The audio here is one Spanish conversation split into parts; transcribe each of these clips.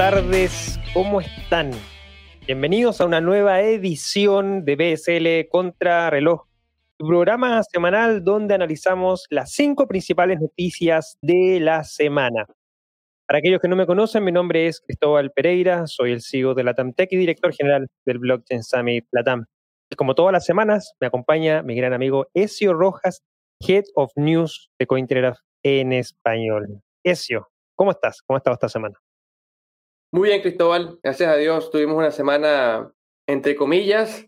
Tardes, ¿cómo están? Bienvenidos a una nueva edición de BSL Contra Reloj, tu programa semanal donde analizamos las cinco principales noticias de la semana. Para aquellos que no me conocen, mi nombre es Cristóbal Pereira, soy el CEO de Latam Tech y director general del Blockchain Summit Latam. Y como todas las semanas, me acompaña mi gran amigo Ezio Rojas, Head of News de Cointelegraph en español. Ezio, ¿cómo estás? ¿Cómo has estado esta semana? Muy bien, Cristóbal. Gracias a Dios tuvimos una semana, entre comillas,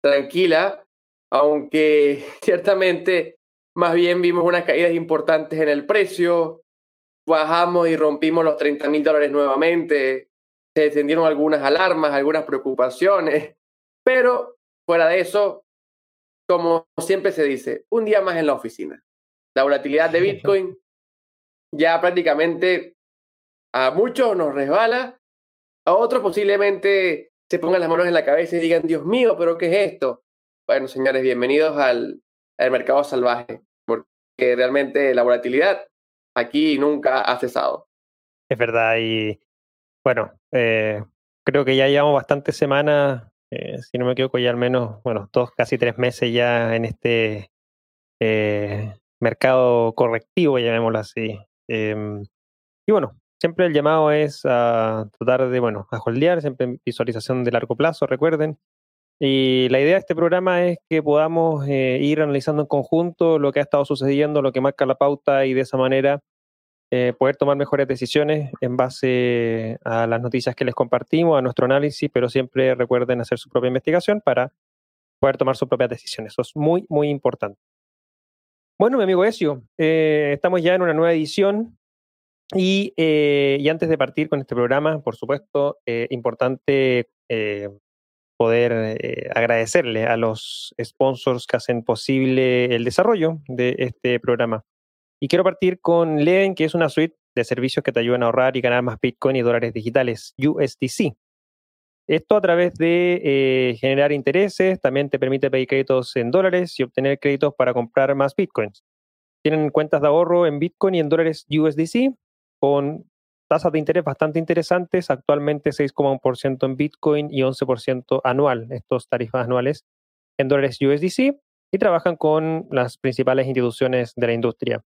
tranquila, aunque ciertamente más bien vimos unas caídas importantes en el precio, bajamos y rompimos los 30 mil dólares nuevamente, se encendieron algunas alarmas, algunas preocupaciones, pero fuera de eso, como siempre se dice, un día más en la oficina. La volatilidad de Bitcoin ya prácticamente a muchos nos resbala, a otros posiblemente se pongan las manos en la cabeza y digan, Dios mío, pero ¿qué es esto? Bueno, señores, bienvenidos al, al mercado salvaje, porque realmente la volatilidad aquí nunca ha cesado. Es verdad, y bueno, eh, creo que ya llevamos bastantes semanas, eh, si no me equivoco, ya al menos, bueno, dos, casi tres meses ya en este eh, mercado correctivo, llamémoslo así. Em, y bueno, siempre el llamado es a tratar de, bueno, a holdear, siempre visualización de largo plazo, recuerden. Y la idea de este programa es que podamos eh, ir analizando en conjunto lo que ha estado sucediendo, lo que marca la pauta y de esa manera eh, poder tomar mejores decisiones en base a las noticias que les compartimos, a nuestro análisis, pero siempre recuerden hacer su propia investigación para poder tomar sus propias decisiones. Eso es muy, muy importante. Bueno, mi amigo Ezio, eh, estamos ya en una nueva edición y, y, antes de partir con este programa, por supuesto, importante poder eh, agradecerle a los sponsors que hacen posible el desarrollo de este programa. Y quiero partir con Leen, que es una suite de servicios que te ayudan a ahorrar y ganar más Bitcoin y dólares digitales, USDC. Esto a través de eh, generar intereses, también te permite pedir créditos en dólares y obtener créditos para comprar más Bitcoins. Tienen cuentas de ahorro en Bitcoin y en dólares USDC con tasas de interés bastante interesantes, actualmente 6,1% en Bitcoin y 11% anual, estos tarifas anuales en dólares USDC, y trabajan con las principales instituciones de la industria.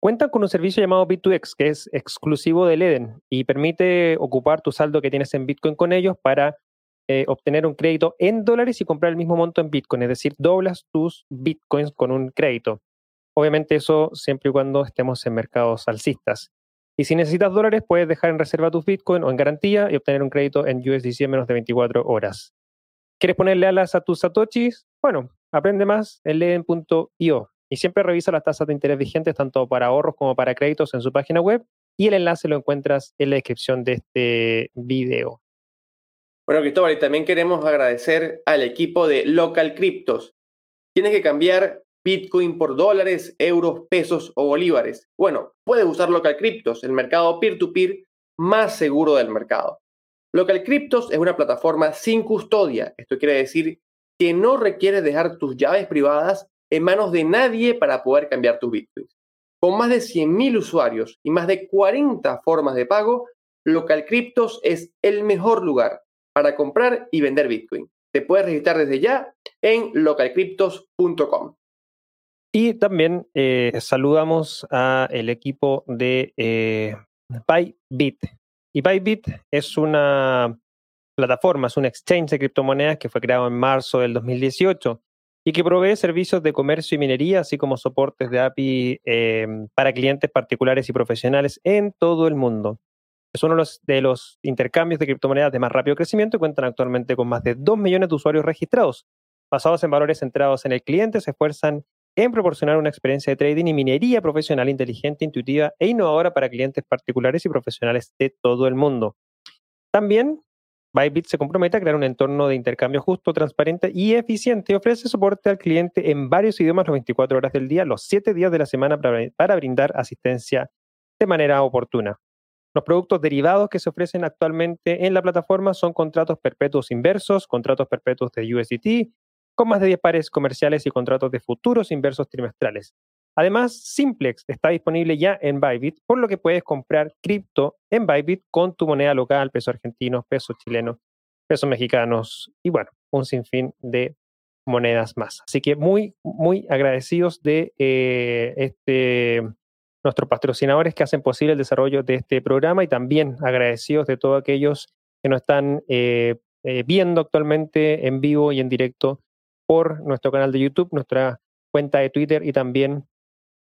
Cuentan con un servicio llamado Bit2X, que es exclusivo de Eden y permite ocupar tu saldo que tienes en Bitcoin con ellos para eh, obtener un crédito en dólares y comprar el mismo monto en Bitcoin, es decir, doblas tus Bitcoins con un crédito. Obviamente eso siempre y cuando estemos en mercados alcistas. Y si necesitas dólares, puedes dejar en reserva tus Bitcoin o en garantía y obtener un crédito en USDC en menos de 24 horas. ¿Quieres ponerle alas a tus satoshis? Bueno, aprende más en leden.io y siempre revisa las tasas de interés vigentes tanto para ahorros como para créditos en su página web y el enlace lo encuentras en la descripción de este video. Bueno, Cristóbal, y también queremos agradecer al equipo de Local Cryptos. Tienes que cambiar Bitcoin por dólares, euros, pesos o bolívares. Bueno, puedes usar Local Cryptos, el mercado peer-to-peer más seguro del mercado. Local Cryptos es una plataforma sin custodia. Esto quiere decir que no requiere dejar tus llaves privadas en manos de nadie para poder cambiar tus bitcoins. Con más de 100.000 usuarios y más de 40 formas de pago, Local Cryptos es el mejor lugar para comprar y vender bitcoin. Te puedes registrar desde ya en localcryptos.com. Y también eh, saludamos a el equipo de eh, Bybit. Y Bybit es una plataforma, es un exchange de criptomonedas que fue creado en marzo del 2018 y que provee servicios de comercio y minería, así como soportes de API eh, para clientes particulares y profesionales en todo el mundo. Es uno de los, de los intercambios de criptomonedas de más rápido crecimiento y cuentan actualmente con más de 2 millones de usuarios registrados. Basados en valores centrados en el cliente, se esfuerzan en proporcionar una experiencia de trading y minería profesional inteligente, intuitiva e innovadora para clientes particulares y profesionales de todo el mundo. También, Bybit se compromete a crear un entorno de intercambio justo, transparente y eficiente y ofrece soporte al cliente en varios idiomas las 24 horas del día, los 7 días de la semana para, brindar asistencia de manera oportuna. Los productos derivados que se ofrecen actualmente en la plataforma son contratos perpetuos inversos, contratos perpetuos de USDT, con más de 10 pares comerciales y contratos de futuros inversos trimestrales. Además, Simplex está disponible ya en Bybit, por lo que puedes comprar cripto en Bybit con tu moneda local, peso argentino, peso chileno, pesos mexicanos y bueno, un sinfín de monedas más. Así que muy, muy agradecidos de eh, este, nuestros patrocinadores que hacen posible el desarrollo de este programa y también agradecidos de todos aquellos que nos están eh, eh, viendo actualmente en vivo y en directo por nuestro canal de YouTube, nuestra cuenta de Twitter y también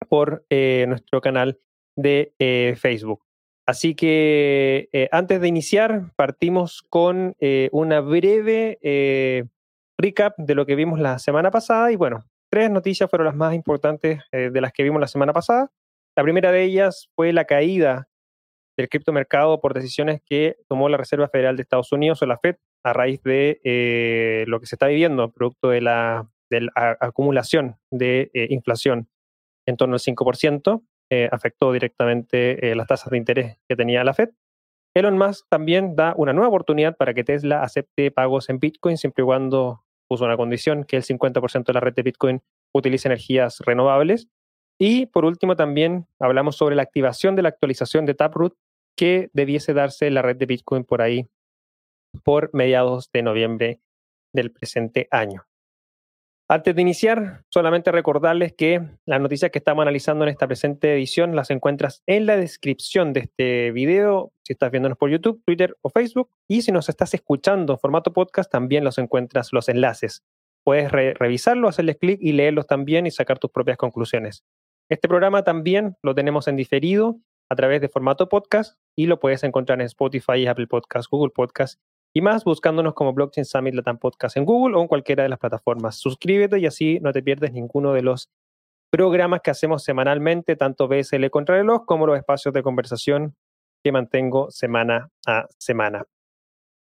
por nuestro canal de Facebook. Así que antes de iniciar, partimos con una breve recap de lo que vimos la semana pasada y bueno, tres noticias fueron las más importantes eh, de las que vimos la semana pasada. La primera de ellas fue la caída del criptomercado por decisiones que tomó la Reserva Federal de Estados Unidos o la Fed a raíz de eh, lo que se está viviendo, producto de la, acumulación de eh, inflación en torno al 5%, afectó directamente las tasas de interés que tenía la Fed. Elon Musk también da una nueva oportunidad para que Tesla acepte pagos en Bitcoin siempre y cuando puso una condición que el 50% de la red de Bitcoin utilice energías renovables. Y por último también hablamos sobre la activación de la actualización de Taproot que debiese darse la red de Bitcoin por ahí por mediados de noviembre del presente año. Antes de iniciar, solamente recordarles que las noticias que estamos analizando en esta presente edición las encuentras en la descripción de este video, si estás viéndonos por YouTube, Twitter o Facebook, y si nos estás escuchando en formato podcast, también los encuentras los enlaces. Puedes revisarlo, hacerles clic y leerlos también y sacar tus propias conclusiones. Este programa también lo tenemos en diferido a través de formato podcast y lo puedes encontrar en Spotify, Apple Podcast, Google Podcast y más buscándonos como Blockchain Summit Latam Podcast en Google o en cualquiera de las plataformas. Suscríbete y así no te pierdes ninguno de los programas que hacemos semanalmente, tanto BSL Contrarreloj como los espacios de conversación que mantengo semana a semana.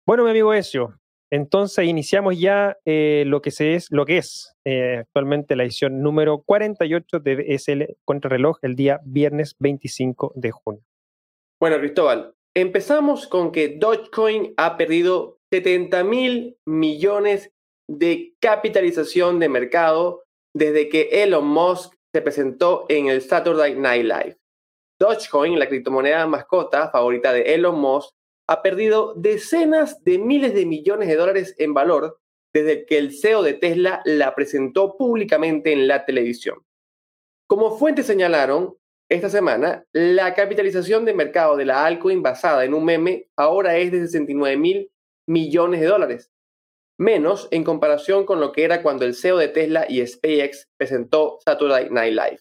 Bueno, mi amigo Ezio, entonces iniciamos ya eh, lo, que se es, lo que es eh, actualmente la edición número 48 de BSL Contrarreloj el día viernes 25 de junio. Bueno, Cristóbal, Empezamos con que Dogecoin ha perdido 70 mil millones de capitalización de mercado desde que Elon Musk se presentó en el Saturday Night Live. Dogecoin, la criptomoneda mascota favorita de Elon Musk, ha perdido decenas de miles de millones de dólares en valor desde que el CEO de Tesla la presentó públicamente en la televisión. Como fuentes señalaron, esta semana, la capitalización de mercado de la altcoin basada en un meme ahora es de 69 mil millones de dólares, menos en comparación con lo que era cuando el CEO de Tesla y SpaceX presentó Saturday Night Live.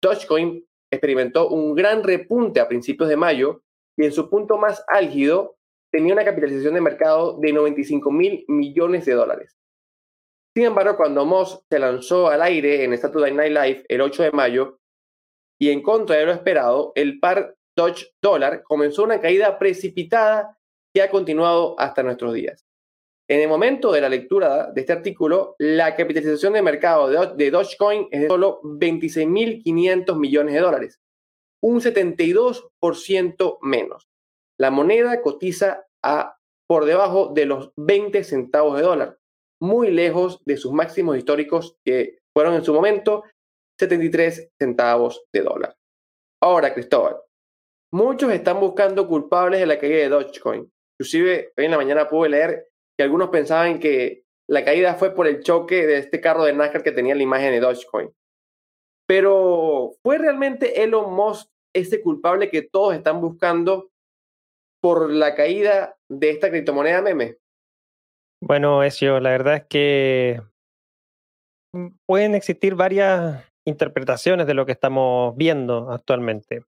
Dogecoin experimentó un gran repunte a principios de mayo y en su punto más álgido tenía una capitalización de mercado de 95 mil millones de dólares. Sin embargo, cuando Moss se lanzó al aire en Saturday Night Live el 8 de mayo, y en contra de lo esperado, el par Dodge Dollar comenzó una caída precipitada que ha continuado hasta nuestros días. En el momento de la lectura de este artículo, la capitalización de mercado de Dogecoin es de solo 26.500 millones de dólares, un 72% menos. La moneda cotiza a por debajo de los 20 centavos de dólar, muy lejos de sus máximos históricos que fueron en su momento 73 centavos de dólar. Ahora, Cristóbal, muchos están buscando culpables de la caída de Dogecoin. Inclusive, hoy en la mañana pude leer que algunos pensaban que la caída fue por el choque de este carro de NASCAR que tenía la imagen de Dogecoin. Pero, ¿fue realmente Elon Musk este culpable que todos están buscando por la caída de esta criptomoneda meme? Bueno, eso, la verdad es que pueden existir varias interpretaciones de lo que estamos viendo actualmente.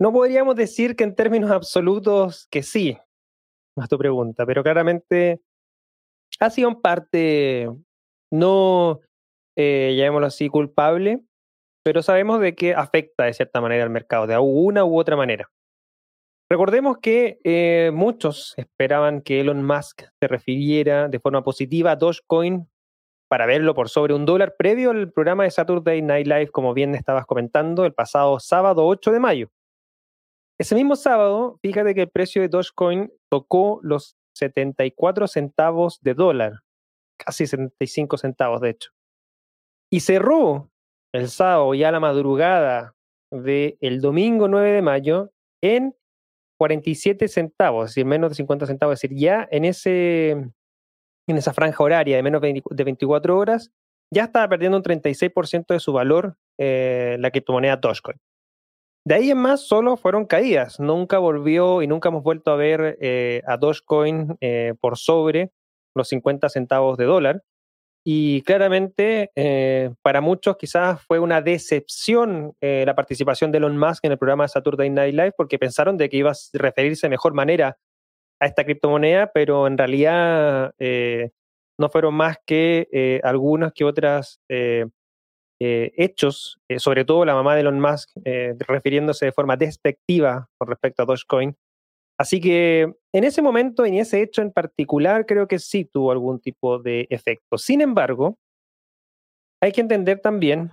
No podríamos decir que en términos absolutos que sí, a tu pregunta, pero claramente ha sido en parte, no, eh, llamémoslo así, culpable, pero sabemos de que afecta de cierta manera al mercado, de una u otra manera. Recordemos que eh, muchos esperaban que Elon Musk se refiriera de forma positiva a Dogecoin para verlo por sobre un dólar previo al programa de Saturday Night Live, como bien estabas comentando, el pasado sábado 8 de mayo. Ese mismo sábado, fíjate que el precio de Dogecoin tocó los 74 centavos de dólar, casi 75 centavos de hecho. Y cerró el sábado y a la madrugada del domingo 9 de mayo en 47 centavos, es decir, menos de 50 centavos. Es decir, ya en, ese, en esa franja horaria de menos de 24 horas, ya estaba perdiendo un 36% de su valor eh, la criptomoneda Dogecoin. De ahí en más, solo fueron caídas. Nunca volvió y nunca hemos vuelto a ver eh, a Dogecoin eh, por sobre los 50 centavos de dólar. Y claramente, eh, para muchos quizás fue una decepción la participación de Elon Musk en el programa Saturday Night Live porque pensaron de que iba a referirse de mejor manera a esta criptomoneda, pero en realidad eh, no fueron más que algunas que otras hechos, sobre todo la mamá de Elon Musk refiriéndose de forma despectiva con respecto a Dogecoin, Así que en ese momento, en ese hecho en particular, creo que sí tuvo algún tipo de efecto. Sin embargo, hay que entender también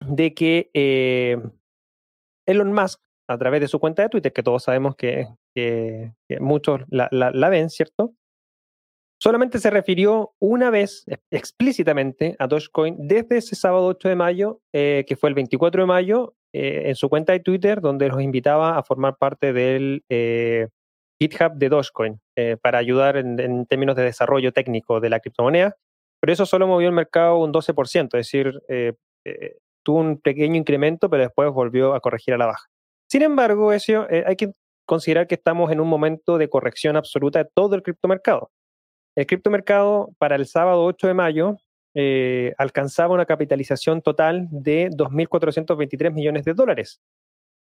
de que eh, Elon Musk, a través de su cuenta de Twitter, que todos sabemos que, muchos la, ven, ¿cierto? Solamente se refirió una vez explícitamente a Dogecoin desde ese sábado 8 de mayo, eh, que fue el 24 de mayo, eh, en su cuenta de Twitter donde los invitaba a formar parte del eh, GitHub de Dogecoin para ayudar en, términos de desarrollo técnico de la criptomoneda. Pero eso solo movió el mercado un 12%, es decir, tuvo un pequeño incremento, pero después volvió a corregir a la baja. Sin embargo, eso, hay que considerar que estamos en un momento de corrección absoluta de todo el criptomercado. El criptomercado para el sábado 8 de mayo eh, alcanzaba una capitalización total de 2.423 millones de dólares,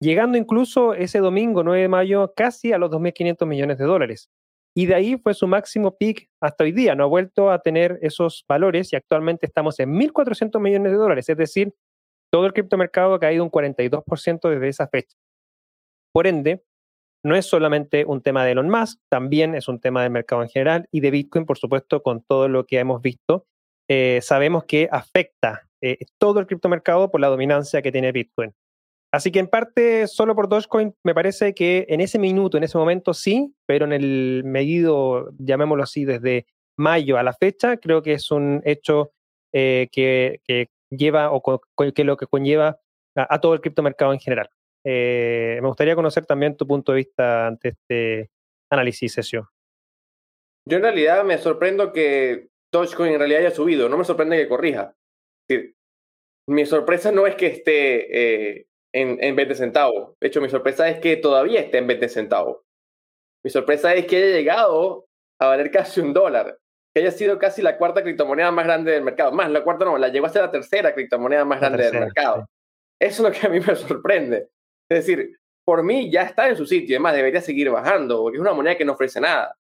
llegando incluso ese domingo 9 de mayo casi a los 2.500 millones de dólares. Y de ahí fue su máximo peak hasta hoy día. No ha vuelto a tener esos valores y actualmente estamos en 1.400 millones de dólares. Es decir, todo el criptomercado ha caído un 42% desde esa fecha. Por ende, no es solamente un tema de Elon Musk, también es un tema del mercado en general y de Bitcoin, por supuesto, con todo lo que hemos visto eh, sabemos que afecta eh, todo el criptomercado por la dominancia que tiene Bitcoin. Así que en parte, solo por Dogecoin, me parece que en ese minuto, en ese momento sí, pero en el medido, llamémoslo así, desde mayo a la fecha, creo que es un hecho eh, que, lleva o que lo que conlleva a, todo el criptomercado en general. Me gustaría conocer también tu punto de vista ante este análisis, Sesio. Yo en realidad me sorprendo que Dogecoin en realidad haya subido. No me sorprende que corrija. mi sorpresa no es que esté eh, en, en 20 centavos. De hecho, mi sorpresa es que todavía esté en 20 centavos. Mi sorpresa es que haya llegado a valer casi un dólar. Que haya sido casi la cuarta criptomoneda más grande del mercado. Más, la cuarta no, la llegó a ser la tercera criptomoneda más grande del mercado. Eso es lo que a mí me sorprende. Es decir, por mí ya está en su sitio. Además, debería seguir bajando, porque es una moneda que no ofrece nada.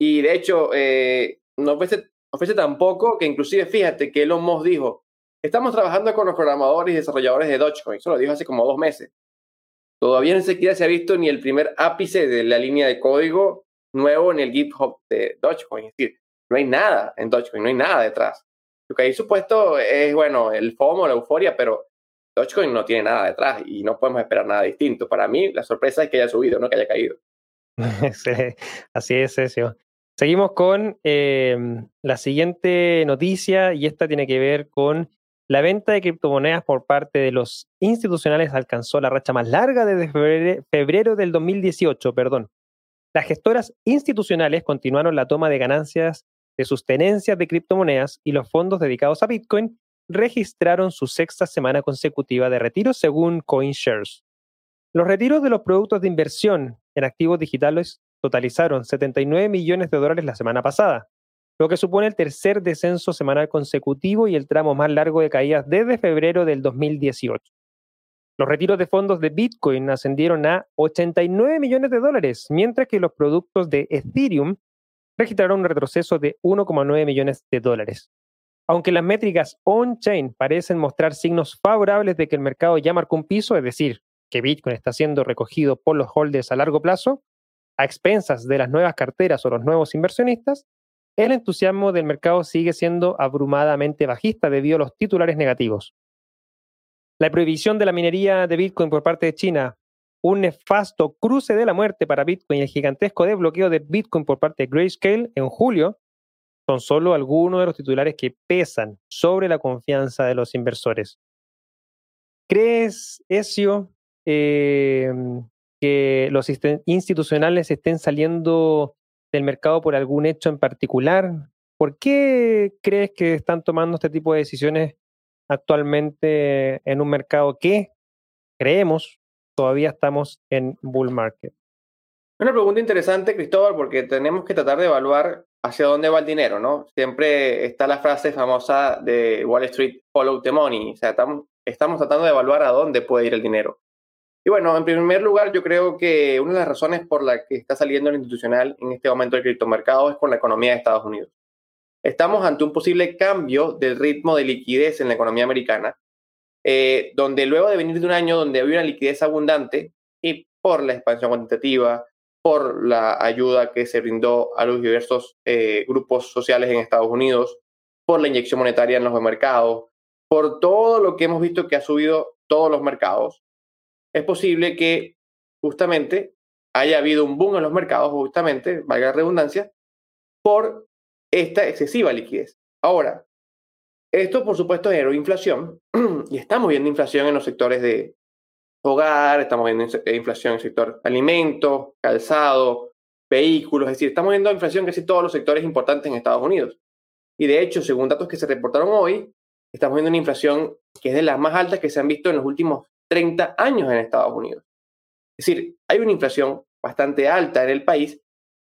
Y de hecho, eh, no ofrece ofrece tan poco que inclusive fíjate que Elon Musk dijo, estamos trabajando con los programadores y desarrolladores de Dogecoin, eso lo dijo hace como dos meses. Todavía ni siquiera se ha visto ni el primer ápice de la línea de código nuevo en el GitHub de Dogecoin. Es decir, no hay nada en Dogecoin, no hay nada detrás. Lo que hay supuesto es, bueno, el FOMO, la euforia, pero Dogecoin no tiene nada detrás y no podemos esperar nada distinto. Para mí, la sorpresa es que haya subido, no que haya caído. así es, Sergio. Seguimos con em, la siguiente noticia y esta tiene que ver con la venta de criptomonedas por parte de los institucionales alcanzó la racha más larga desde febrero del 2018, perdón. Las gestoras institucionales continuaron la toma de ganancias de sus tenencias de criptomonedas y los fondos dedicados a Bitcoin registraron su sexta semana consecutiva de retiro según CoinShares. Los retiros de los productos de inversión en activos digitales totalizaron 79 millones de dólares la semana pasada, lo que supone el tercer descenso semanal consecutivo y el tramo más largo de caídas desde febrero del 2018. Los retiros de fondos de Bitcoin ascendieron a 89 millones de dólares, mientras que los productos de Ethereum registraron un retroceso de 1,9 millones de dólares. Aunque las métricas on-chain parecen mostrar signos favorables de que el mercado ya marcó un piso, es decir, que Bitcoin está siendo recogido por los holders a largo plazo, a expensas de las nuevas carteras o los nuevos inversionistas, el entusiasmo del mercado sigue siendo abrumadamente bajista debido a los titulares negativos. La prohibición de la minería de Bitcoin por parte de China, un nefasto cruce de la muerte para Bitcoin y el gigantesco desbloqueo de Bitcoin por parte de Grayscale en julio son solo algunos de los titulares que pesan sobre la confianza de los inversores. ¿crees, Ezio, eh, que los institucionales estén saliendo del mercado por algún hecho en particular? ¿Por qué crees que están tomando este tipo de decisiones actualmente en un mercado que creemos todavía estamos en bull market? Una pregunta interesante, Cristóbal, porque tenemos que tratar de evaluar hacia dónde va el dinero, ¿no? Siempre está la frase famosa de Wall Street, follow the money. O sea, estamos, estamos tratando de evaluar a dónde puede ir el dinero. Y bueno, en primer lugar, yo creo que una de las razones por las que está saliendo el institucional en este momento del criptomercado es con la economía de Estados Unidos. Estamos ante un posible cambio del ritmo de liquidez en la economía americana, eh, donde luego de venir de un año donde había una liquidez abundante y por la expansión cuantitativa, por la ayuda que se brindó a los diversos eh, grupos sociales en Estados Unidos, por la inyección monetaria en los mercados, por todo lo que hemos visto que ha subido todos los mercados, es posible que justamente haya habido un boom en los mercados, justamente, valga la redundancia, por esta excesiva liquidez. Ahora, esto por supuesto generó inflación y estamos viendo inflación en los sectores de hogar, estamos viendo inflación en el sector alimentos, calzado, vehículos, es decir, estamos viendo inflación casi todos los sectores importantes en Estados Unidos. Y de hecho, según datos que se reportaron hoy, estamos viendo una inflación que es de las más altas que se han visto en los últimos 30 años en Estados Unidos. Es decir, hay una inflación bastante alta en el país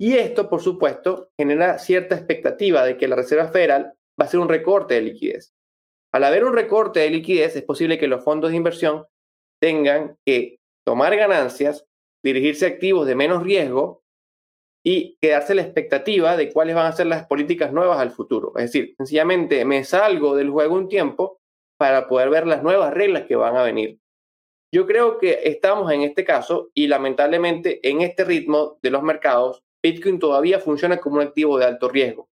y esto, por supuesto, genera cierta expectativa de que la Reserva Federal va a hacer un recorte de liquidez. Al haber un recorte de liquidez, es posible que los fondos de inversión tengan que tomar ganancias, dirigirse a activos de menos riesgo y quedarse la expectativa de cuáles van a ser las políticas nuevas al futuro. Es decir, sencillamente me salgo del juego un tiempo para poder ver las nuevas reglas que van a venir. Yo creo que estamos en este caso y lamentablemente en este ritmo de los mercados, Bitcoin todavía funciona como un activo de alto riesgo.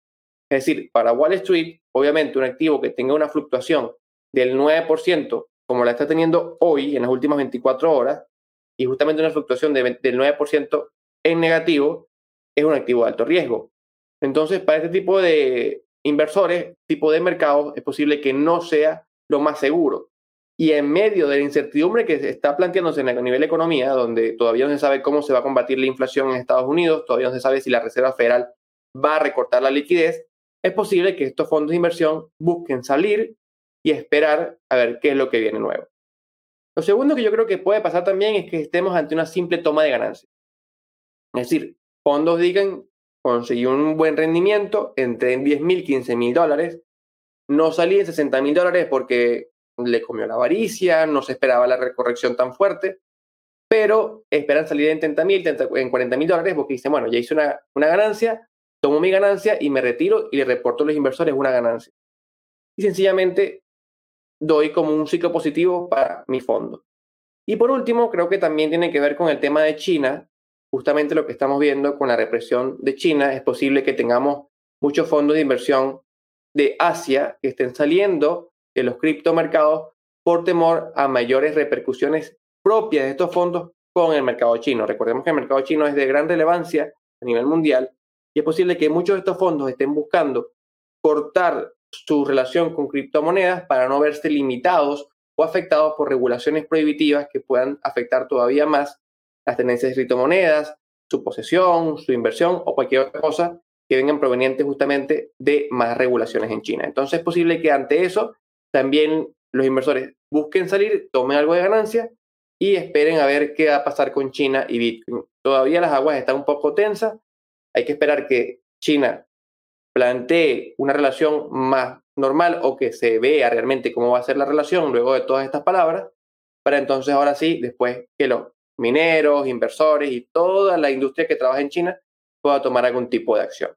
Es decir, para Wall Street, obviamente un activo que tenga una fluctuación del 9%, como la está teniendo hoy en las últimas 24 horas, y justamente una fluctuación del 9% en negativo, es un activo de alto riesgo. Entonces, para este tipo de inversores, tipo de mercados, es posible que no sea lo más seguro. Y en medio de la incertidumbre que se está planteándose a nivel de economía, donde todavía no se sabe cómo se va a combatir la inflación en Estados Unidos, todavía no se sabe si la Reserva Federal va a recortar la liquidez, es posible que estos fondos de inversión busquen salir y esperar a ver qué es lo que viene nuevo. Lo segundo que yo creo que puede pasar también es que estemos ante una simple toma de ganancias. Es decir, fondos digan, conseguí un buen rendimiento entre 10 mil, 15 mil dólares, no salí en 60 mil dólares porque le comió la avaricia, no se esperaba la recorrección tan fuerte, pero esperan salir en 30 mil, en 40 mil dólares porque dicen, bueno, ya hice una, una ganancia, tomo mi ganancia y me retiro y le reporto a los inversores una ganancia. Y sencillamente doy como un ciclo positivo para mi fondo. Y por último, creo que también tiene que ver con el tema de China. Justamente lo que estamos viendo con la represión de China, es posible que tengamos muchos fondos de inversión de Asia que estén saliendo de los criptomercados por temor a mayores repercusiones propias de estos fondos con el mercado chino. Recordemos que el mercado chino es de gran relevancia a nivel mundial y es posible que muchos de estos fondos estén buscando cortar su relación con criptomonedas para no verse limitados o afectados por regulaciones prohibitivas que puedan afectar todavía más las tendencias de criptomonedas, su posesión, su inversión o cualquier otra cosa que vengan provenientes justamente de más regulaciones en China. Entonces es posible que ante eso también los inversores busquen salir, tomen algo de ganancia y esperen a ver qué va a pasar con China y Bitcoin. Todavía las aguas están un poco tensas. Hay que esperar que China plantee una relación más normal o que se vea realmente cómo va a ser la relación luego de todas estas palabras, para entonces ahora sí, después que los mineros, inversores y toda la industria que trabaja en China pueda tomar algún tipo de acción.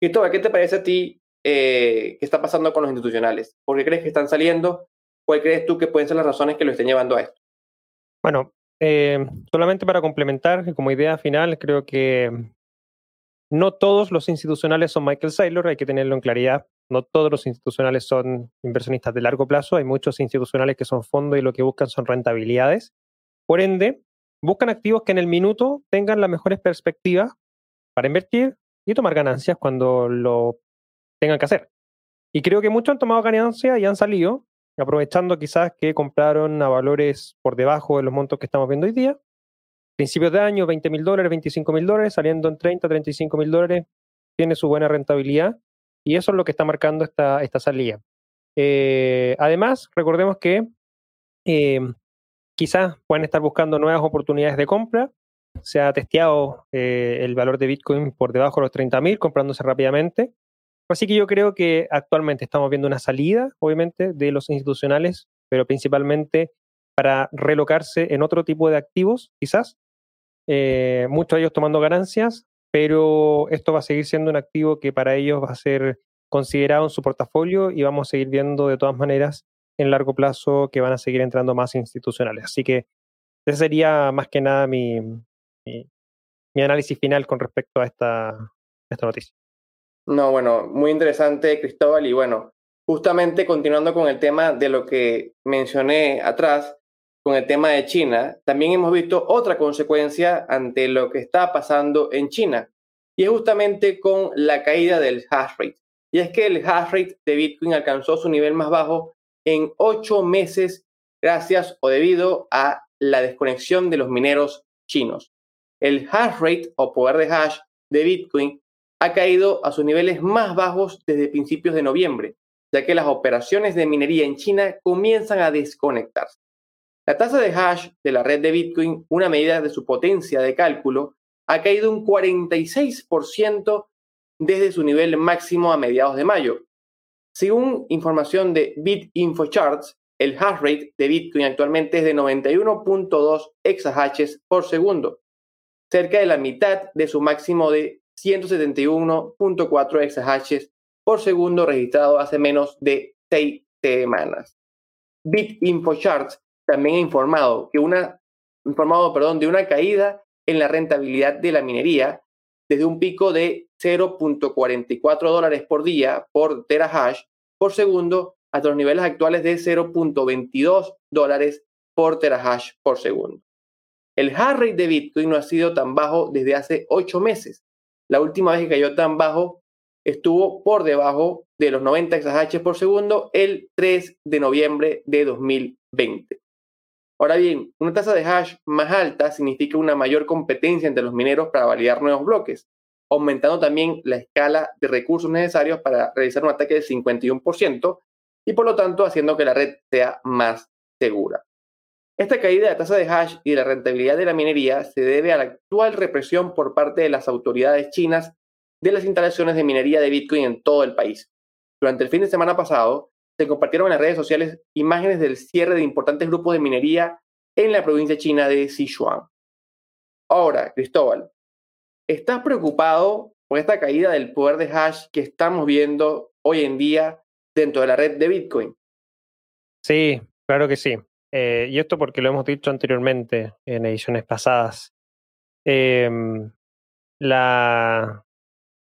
Cristóbal, ¿qué te parece a ti eh, qué está pasando con los institucionales? ¿Por qué crees que están saliendo? ¿Cuál crees tú que pueden ser las razones que lo estén llevando a esto? Bueno, eh, solamente para complementar, como idea final, creo que no todos los institucionales son Michael Saylor, hay que tenerlo en claridad. No todos los institucionales son inversionistas de largo plazo, hay muchos institucionales que son fondos y lo que buscan son rentabilidades. Por ende, buscan activos que en el minuto tengan las mejores perspectivas para invertir y tomar ganancias cuando lo tengan que hacer. Y creo que muchos han tomado ganancia y han salido aprovechando quizás que compraron a valores por debajo de los montos que estamos viendo hoy día. Principios de año, 20 mil dólares, 25 mil dólares, saliendo en 30, 35 mil dólares, tiene su buena rentabilidad y eso es lo que está marcando esta, esta salida. Eh, además, recordemos que eh, quizás pueden estar buscando nuevas oportunidades de compra. Se ha testeado eh, el valor de Bitcoin por debajo de los 30.000, comprándose rápidamente. Así que yo creo que actualmente estamos viendo una salida, obviamente, de los institucionales, pero principalmente para relocarse en otro tipo de activos, quizás. Eh, muchos de ellos tomando ganancias, pero esto va a seguir siendo un activo que para ellos va a ser considerado en su portafolio y vamos a seguir viendo de todas maneras en largo plazo que van a seguir entrando más institucionales. Así que ese sería más que nada mi, mi, análisis final con respecto a esta, esta noticia. No, bueno, muy interesante, Cristóbal. Y bueno, justamente continuando con el tema de lo que mencioné atrás, con el tema de China, también hemos visto otra consecuencia ante lo que está pasando en China. Y es justamente con la caída del hash rate. Y es que el hash rate de Bitcoin alcanzó su nivel más bajo en ocho meses gracias o debido a la desconexión de los mineros chinos. El hash rate o poder de hash de Bitcoin ha caído a sus niveles más bajos desde principios de noviembre, ya que las operaciones de minería en China comienzan a desconectarse. La tasa de hash de la red de Bitcoin, una medida de su potencia de cálculo, ha caído un 46% desde su nivel máximo a mediados de mayo, según información de BitInfoCharts, el hash rate de Bitcoin actualmente es de 91.2 exahashes por segundo, cerca de la mitad de su máximo de 171.4 exahashes por segundo registrado hace menos de seis semanas. BitInfoCharts también ha informado, que una, informado perdón, de una caída en la rentabilidad de la minería desde un pico de 0.44 dólares por día por terahash por segundo hasta los niveles actuales de 0.22 dólares por terahash por segundo. El hash rate de Bitcoin no ha sido tan bajo desde hace 8 meses. La última vez que cayó tan bajo estuvo por debajo de los 90 exahash por segundo el 3 de noviembre de 2020. Ahora bien, una tasa de hash más alta significa una mayor competencia entre los mineros para validar nuevos bloques, aumentando también la escala de recursos necesarios para realizar un ataque del 51% y por lo tanto haciendo que la red sea más segura. Esta caída de la tasa de hash y de la rentabilidad de la minería se debe a la actual represión por parte de las autoridades chinas de las instalaciones de minería de Bitcoin en todo el país. Durante el fin de semana pasado, se compartieron en las redes sociales imágenes del cierre de importantes grupos de minería en la provincia china de Sichuan. Ahora, Cristóbal, ¿estás preocupado por esta caída del poder de hash que estamos viendo hoy en día dentro de la red de Bitcoin? Sí, claro que sí. Eh, y esto porque lo hemos dicho anteriormente en ediciones pasadas. Em, la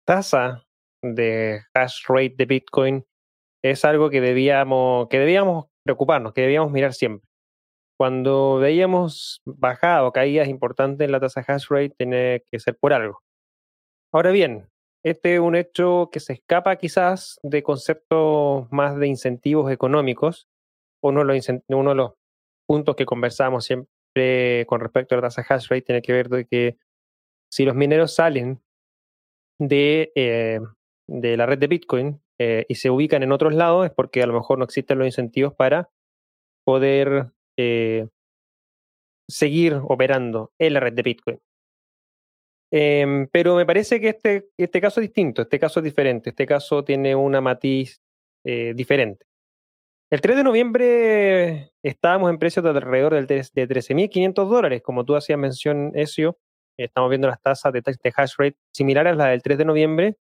tasa de hash rate de Bitcoin es algo que debíamos, que debíamos preocuparnos, que debíamos mirar siempre. Cuando veíamos bajadas o caídas importantes en la tasa hash rate, tiene que ser por algo. Ahora bien, este es un hecho que se escapa quizás de conceptos más de incentivos económicos. Uno de los, puntos que conversamos siempre con respecto a la tasa hash rate tiene que ver de que si los mineros salen de, eh, de la red de Bitcoin, eh, y se ubican en otros lados es porque a lo mejor no existen los incentivos para poder eh, seguir operando en la red de Bitcoin. Em, pero me parece que este, este caso es distinto, este caso es diferente, este caso tiene una matiz eh, diferente. El 3 de noviembre estábamos en precios de alrededor de 13.500 dólares, como tú hacías mención, Ezio. Estamos viendo las tasas de, de hash rate similares a las del 3 de noviembre,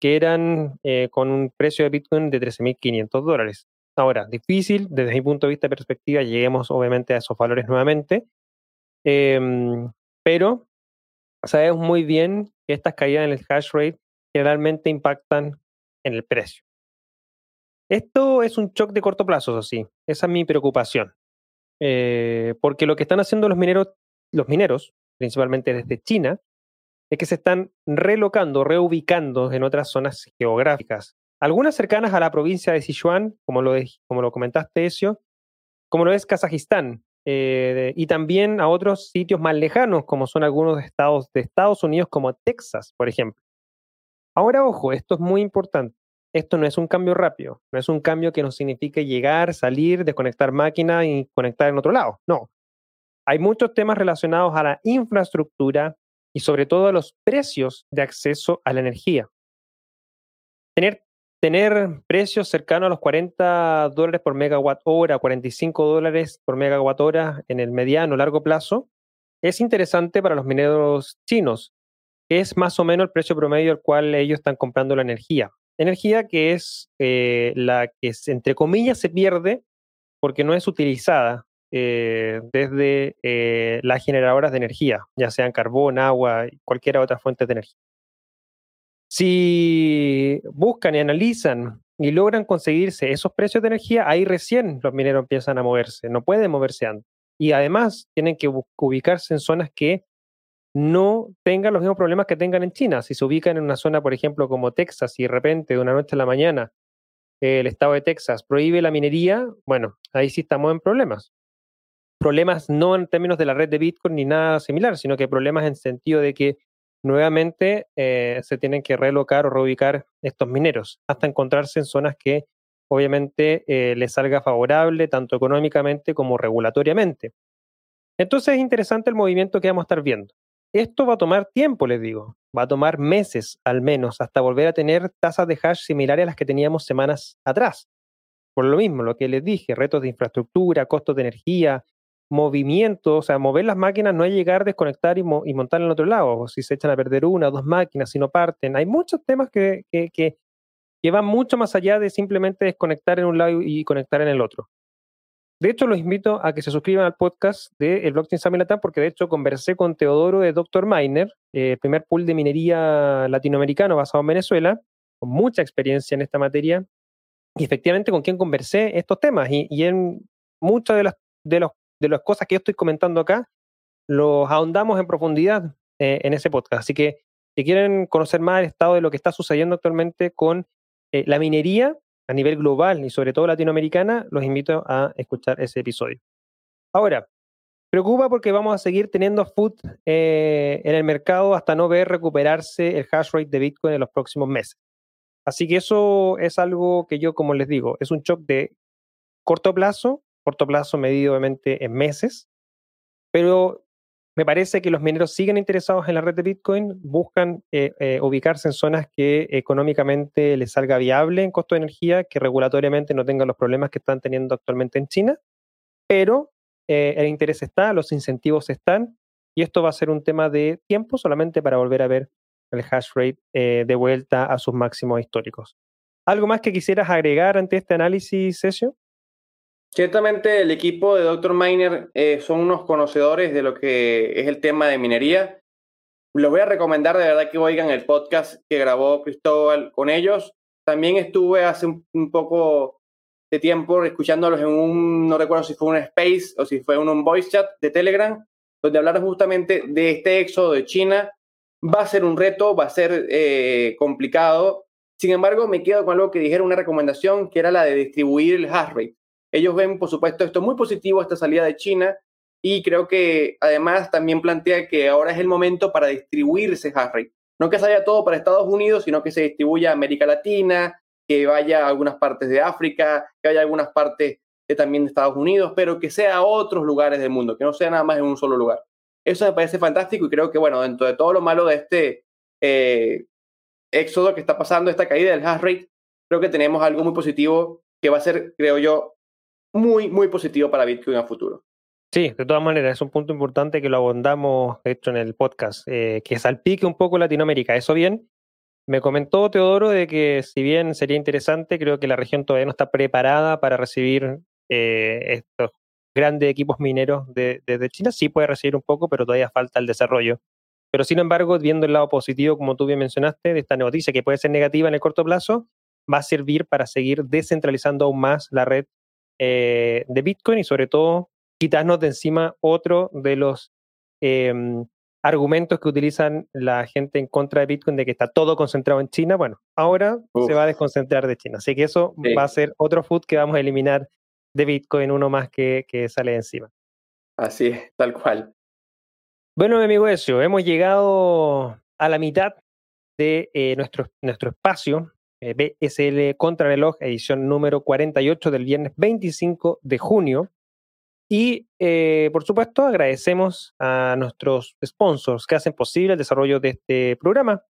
que eran eh, con un precio de Bitcoin de 13.500 dólares. Ahora, difícil, desde mi punto de vista perspectiva, lleguemos obviamente a esos valores nuevamente, em, pero sabemos muy bien que estas caídas en el hash rate generalmente impactan en el precio. Esto es un shock de corto plazo, así. Esa es mi preocupación. Eh, porque lo que están haciendo los mineros, los mineros, principalmente desde China, es que se están relocando, reubicando en otras zonas geográficas. algunas cercanas a la provincia de Sichuan, como lo, como lo comentaste, Ezio, como lo es Kazajistán, eh, y también a otros sitios más lejanos, como son algunos estados de Estados Unidos, como Texas, por ejemplo. Ahora, ojo, esto es muy importante. Esto no es un cambio rápido, no es un cambio que nos signifique llegar, salir, desconectar máquina y conectar en otro lado. No. Hay muchos temas relacionados a la infraestructura y sobre todo a los precios de acceso a la energía. Tener tener precios cercanos a los 40 dólares por megawatt hora, 45 dólares por megawatt hora en el mediano largo plazo, es interesante para los mineros chinos. Es más o menos el precio promedio al cual ellos están comprando la energía. Energía que es eh, la que, entre comillas, se pierde porque no es utilizada eh, desde eh, las generadoras de energía, ya sean carbón, agua, cualquier otra fuente de energía. Si buscan y analizan y logran conseguirse esos precios de energía, ahí recién los mineros empiezan a moverse, no pueden moverse antes. Y además tienen que ubicarse en zonas que no tengan los mismos problemas que tengan en China. Si se ubican en una zona, por ejemplo, como Texas, y de repente de una noche a la mañana el estado de Texas prohíbe la minería, bueno, ahí sí estamos en problemas. Problemas no en términos de la red de Bitcoin ni nada similar, sino que problemas en sentido de que nuevamente eh, se tienen que relocar o reubicar estos mineros hasta encontrarse en zonas que obviamente eh, les salga favorable tanto económicamente como regulatoriamente. Entonces es interesante el movimiento que vamos a estar viendo. Esto va a tomar tiempo, les digo, va a tomar meses al menos hasta volver a tener tasas de hash similares a las que teníamos semanas atrás. Por lo mismo, lo que les dije, retos de infraestructura, costos de energía, movimiento, o sea, mover las máquinas no es llegar, desconectar y, montar en el otro lado, o si se echan a perder una o dos máquinas, si no parten. Hay muchos temas que, que, que, van mucho más allá de simplemente desconectar en un lado y conectar en el otro. De hecho, los invito a que se suscriban al podcast de el Blockchain Summit Latam, porque de hecho conversé con Teodoro de Dr. Miner, eh, el primer pool de minería latinoamericano basado en Venezuela, con mucha experiencia en esta materia, y efectivamente con quien conversé estos temas. Y, y en muchos de, las, de los de las cosas que yo estoy comentando acá, los ahondamos en profundidad eh, en ese podcast. Así que si quieren conocer más el estado de lo que está sucediendo actualmente con eh, la minería a nivel global y sobre todo latinoamericana, los invito a escuchar ese episodio. Ahora, preocupa porque vamos a seguir teniendo food eh, en el mercado hasta no ver recuperarse el hash rate de Bitcoin en los próximos meses. Así que eso es algo que yo, como les digo, es un shock de corto plazo corto plazo medido obviamente en meses, pero me parece que los mineros siguen interesados en la red de Bitcoin, buscan eh, eh, ubicarse en zonas que económicamente les salga viable en costo de energía, que regulatoriamente no tengan los problemas que están teniendo actualmente en China, pero eh, el interés está, los incentivos están, y esto va a ser un tema de tiempo solamente para volver a ver el hash rate de vuelta a sus máximos históricos. ¿Algo más que quisieras agregar ante este análisis, Sesio? Ciertamente el equipo de Dr. Miner eh, son unos conocedores de lo que es el tema de minería. Les voy a recomendar de verdad que oigan el podcast que grabó Cristóbal con ellos. También estuve hace un, poco de tiempo escuchándolos en un, no recuerdo si fue un space o si fue un, voice chat de Telegram, donde hablaron justamente de este éxodo de China. Va a ser un reto, va a ser eh, complicado. Sin embargo, me quedo con algo que dijeron, una recomendación, que era la de distribuir el hash rate. Ellos ven, por supuesto, esto muy positivo, esta salida de China, y creo que además también plantea que ahora es el momento para distribuirse Harry. No que salga todo para Estados Unidos, sino que se distribuya a América Latina, que vaya a algunas partes de África, que vaya a algunas partes de, también de Estados Unidos, pero que sea a otros lugares del mundo, que no sea nada más en un solo lugar. Eso me parece fantástico y creo que, bueno, dentro de todo lo malo de este eh, éxodo que está pasando, esta caída del hash rate, creo que tenemos algo muy positivo que va a ser, creo yo, muy, muy positivo para Bitcoin a futuro. Sí, de todas maneras, es un punto importante que lo abondamos, de hecho, en el podcast, eh, que salpique un poco Latinoamérica. Eso bien, me comentó Teodoro de que si bien sería interesante, creo que la región todavía no está preparada para recibir eh, estos grandes equipos mineros desde de, China. Sí puede recibir un poco, pero todavía falta el desarrollo. Pero sin embargo, viendo el lado positivo, como tú bien mencionaste, de esta noticia que puede ser negativa en el corto plazo, va a servir para seguir descentralizando aún más la red eh, de Bitcoin y sobre todo quitarnos de encima otro de los em, argumentos que utilizan la gente en contra de Bitcoin de que está todo concentrado en China, bueno, ahora se va a desconcentrar de China. Así que eso va a ser otro food que vamos a eliminar de Bitcoin, uno más que, que sale de encima. Así es, tal cual. Bueno, mi amigo Ezio, hemos llegado a la mitad de eh, nuestro, nuestro espacio, BSL Contrarreloj, edición número 48 del viernes 25 de junio. Y, eh, por supuesto, agradecemos a nuestros sponsors que hacen posible el desarrollo de este programa.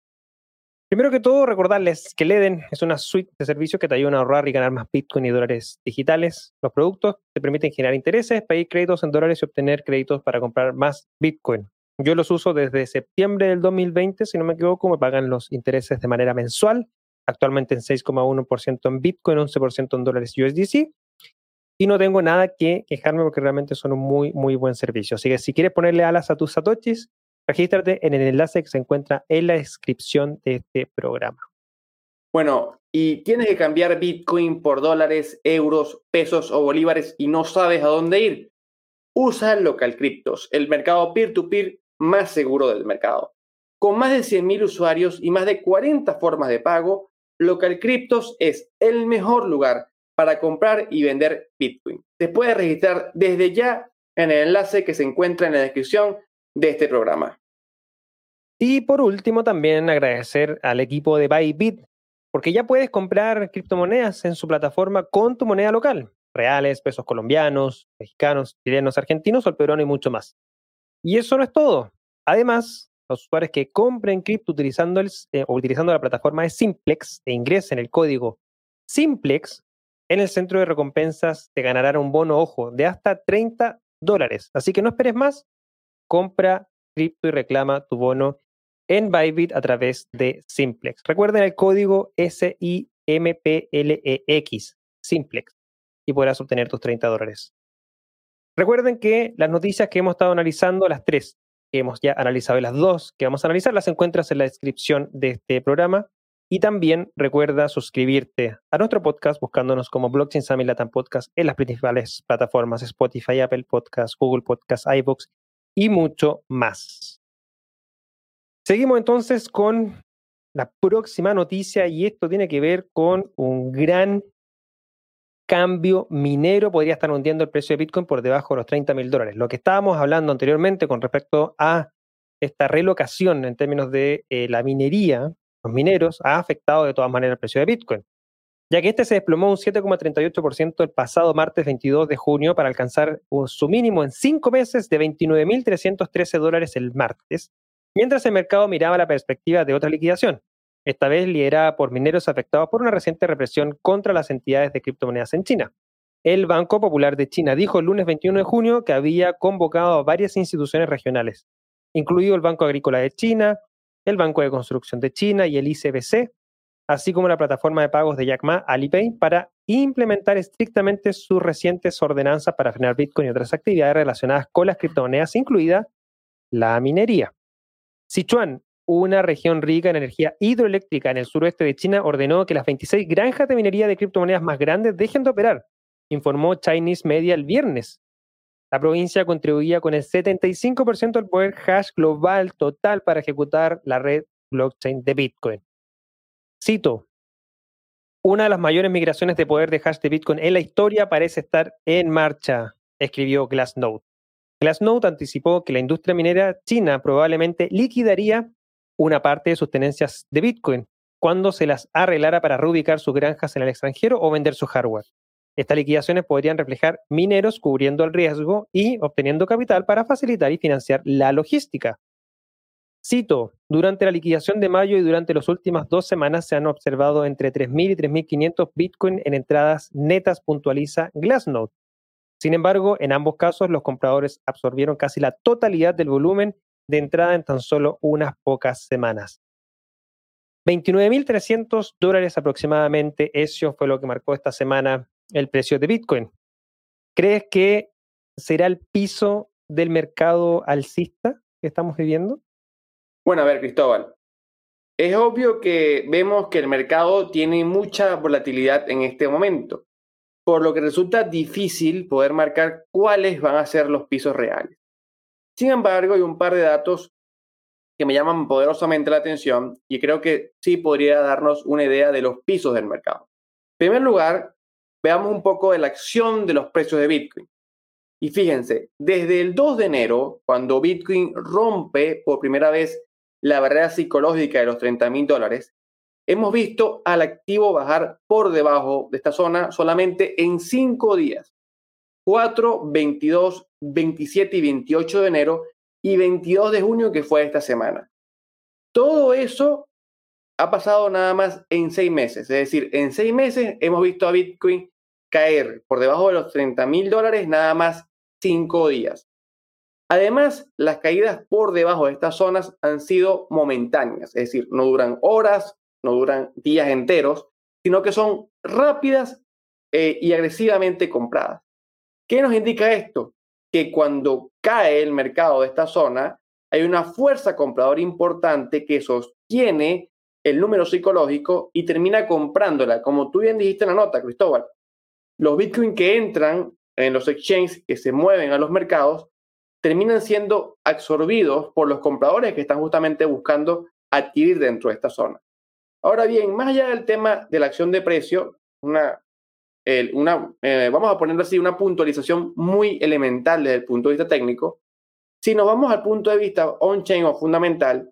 Primero que todo, recordarles que Leden es una suite de servicios que te ayudan a ahorrar y ganar más Bitcoin y dólares digitales. Los productos te permiten generar intereses, pedir créditos en dólares y obtener créditos para comprar más Bitcoin. Yo los uso desde septiembre del 2020, si no me equivoco, me pagan los intereses de manera mensual, actualmente en 6,1% en Bitcoin, 11% en dólares USDC y no tengo nada que quejarme porque realmente son un muy, muy buen servicio. Así que si quieres ponerle alas a tus satoshis, regístrate en el enlace que se encuentra en la descripción de este programa. Bueno, y tienes que cambiar Bitcoin por dólares, euros, pesos o bolívares y no sabes a dónde ir. Usa Local Cryptos, el mercado peer-to-peer más seguro del mercado. Con más de 100.000 usuarios y más de 40 formas de pago, Local Cryptos es el mejor lugar para comprar y vender Bitcoin. Te puedes registrar desde ya en el enlace que se encuentra en la descripción de este programa. Y por último, también agradecer al equipo de Bybit, porque ya puedes comprar criptomonedas en su plataforma con tu moneda local, reales, pesos colombianos, mexicanos, chilenos, argentinos, el peruano y mucho más. Y eso no es todo. Además, los usuarios que compren cripto utilizando, eh, utilizando la plataforma de Simplex e ingresen el código Simplex en el centro de recompensas te ganarán un bono, ojo, de hasta 30 dólares. Así que no esperes más, compra cripto y reclama tu bono en Bybit a través de Simplex. Recuerden el código SIMPLEX, Simplex, y podrás obtener tus 30 dólares. Recuerden que las noticias que hemos estado analizando, las tres que hemos ya analizado y las dos que vamos a analizar, las encuentras en la descripción de este programa. Y también recuerda suscribirte a nuestro podcast buscándonos como Blockchain Summit Latam Podcast en las principales plataformas Spotify, Apple Podcasts, Google Podcasts, iVoox y mucho más. Seguimos entonces con la próxima noticia y esto tiene que ver con un gran cambio minero. Podría estar hundiendo el precio de Bitcoin por debajo de los 30 mil dólares. Lo que estábamos hablando anteriormente con respecto a esta relocación en términos de eh, la minería los mineros ha afectado de todas maneras el precio de Bitcoin, ya que este se desplomó un 7,38% el pasado martes 22 de junio para alcanzar su mínimo en cinco meses de 29.313 dólares el martes, mientras el mercado miraba la perspectiva de otra liquidación, esta vez liderada por mineros afectados por una reciente represión contra las entidades de criptomonedas en China. El Banco Popular de China dijo el lunes 21 de junio que había convocado a varias instituciones regionales, incluido el Banco Agrícola de China, el Banco de Construcción de China y el ICBC, así como la plataforma de pagos de Jack Ma, Alipay, para implementar estrictamente sus recientes ordenanzas para frenar Bitcoin y otras actividades relacionadas con las criptomonedas, incluida la minería. Sichuan, una región rica en energía hidroeléctrica en el suroeste de China, ordenó que las 26 granjas de minería de criptomonedas más grandes dejen de operar, informó Chinese Media el viernes, la provincia contribuía con el 75% del poder hash global total para ejecutar la red blockchain de Bitcoin. Cito, una de las mayores migraciones de poder de hash de Bitcoin en la historia parece estar en marcha, escribió Glassnode. Glassnode anticipó que la industria minera china probablemente liquidaría una parte de sus tenencias de Bitcoin cuando se las arreglara para reubicar sus granjas en el extranjero o vender su hardware. Estas liquidaciones podrían reflejar mineros cubriendo el riesgo y obteniendo capital para facilitar y financiar la logística. Cito, durante la liquidación de mayo y durante las últimas dos semanas se han observado entre 3.000 y 3.500 Bitcoin en entradas netas, puntualiza Glassnode. Sin embargo, en ambos casos los compradores absorbieron casi la totalidad del volumen de entrada en tan solo unas pocas semanas. 29.300 dólares aproximadamente, eso fue lo que marcó esta semana el precio de Bitcoin. ¿Crees que será el piso del mercado alcista que estamos viviendo? Bueno, a ver, Cristóbal. Es obvio que vemos que el mercado tiene mucha volatilidad en este momento, por lo que resulta difícil poder marcar cuáles van a ser los pisos reales. Sin embargo, hay un par de datos que me llaman poderosamente la atención y creo que sí podría darnos una idea de los pisos del mercado. En primer lugar, veamos un poco de la acción de los precios de Bitcoin. Y fíjense, desde el 2 de enero, cuando Bitcoin rompe por primera vez la barrera psicológica de los 30 mil dólares, hemos visto al activo bajar por debajo de esta zona solamente en cinco días. 4, 22, 27 y 28 de enero y 22 de junio, que fue esta semana. Todo eso ha pasado nada más en seis meses. Es decir, en seis meses hemos visto a Bitcoin caer por debajo de los 30 mil dólares nada más cinco días. Además, las caídas por debajo de estas zonas han sido momentáneas, es decir, no duran horas, no duran días enteros, sino que son rápidas eh, y agresivamente compradas. ¿Qué nos indica esto? Que cuando cae el mercado de esta zona, hay una fuerza compradora importante que sostiene el número psicológico y termina comprándola, como tú bien dijiste en la nota, Cristóbal. Los Bitcoin que entran en los exchanges, que se mueven a los mercados, terminan siendo absorbidos por los compradores que están justamente buscando adquirir dentro de esta zona. Ahora bien, más allá del tema de la acción de precio, una, una eh, vamos a ponerlo así, una puntualización muy elemental desde el punto de vista técnico. Si nos vamos al punto de vista on-chain o fundamental,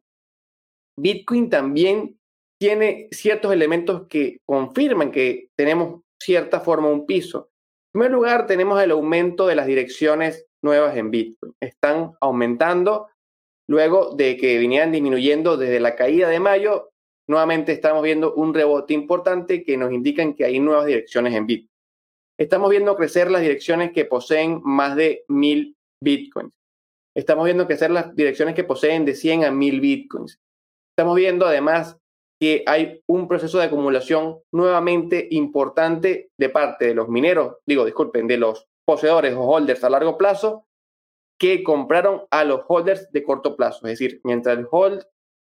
Bitcoin también tiene ciertos elementos que confirman que tenemos cierta forma un piso. En primer lugar, tenemos el aumento de las direcciones nuevas en Bitcoin. Están aumentando luego de que vinieran disminuyendo desde la caída de mayo nuevamente estamos viendo un rebote importante que nos indican que hay nuevas direcciones en Bitcoin. Estamos viendo crecer las direcciones que poseen más de 1000 Bitcoins. Estamos viendo crecer las direcciones que poseen de 100 a 1000 Bitcoins. Estamos viendo además que hay un proceso de acumulación nuevamente importante de parte de los mineros, digo, disculpen, de los poseedores o holders a largo plazo que compraron a los holders de corto plazo. Es decir, mientras el hold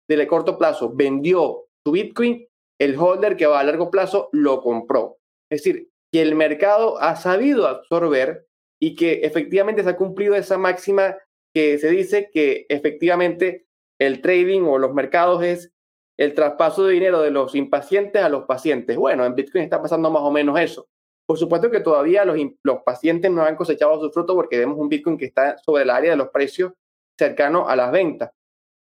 de corto plazo vendió su Bitcoin, el holder que va a largo plazo lo compró. Es decir, que el mercado ha sabido absorber y que efectivamente se ha cumplido esa máxima que se dice que efectivamente el trading o los mercados es el traspaso de dinero de los impacientes a los pacientes. Bueno, en Bitcoin está pasando más o menos eso. Por supuesto que todavía los, los pacientes no han cosechado su fruto porque vemos un Bitcoin que está sobre el área de los precios cercano a las ventas.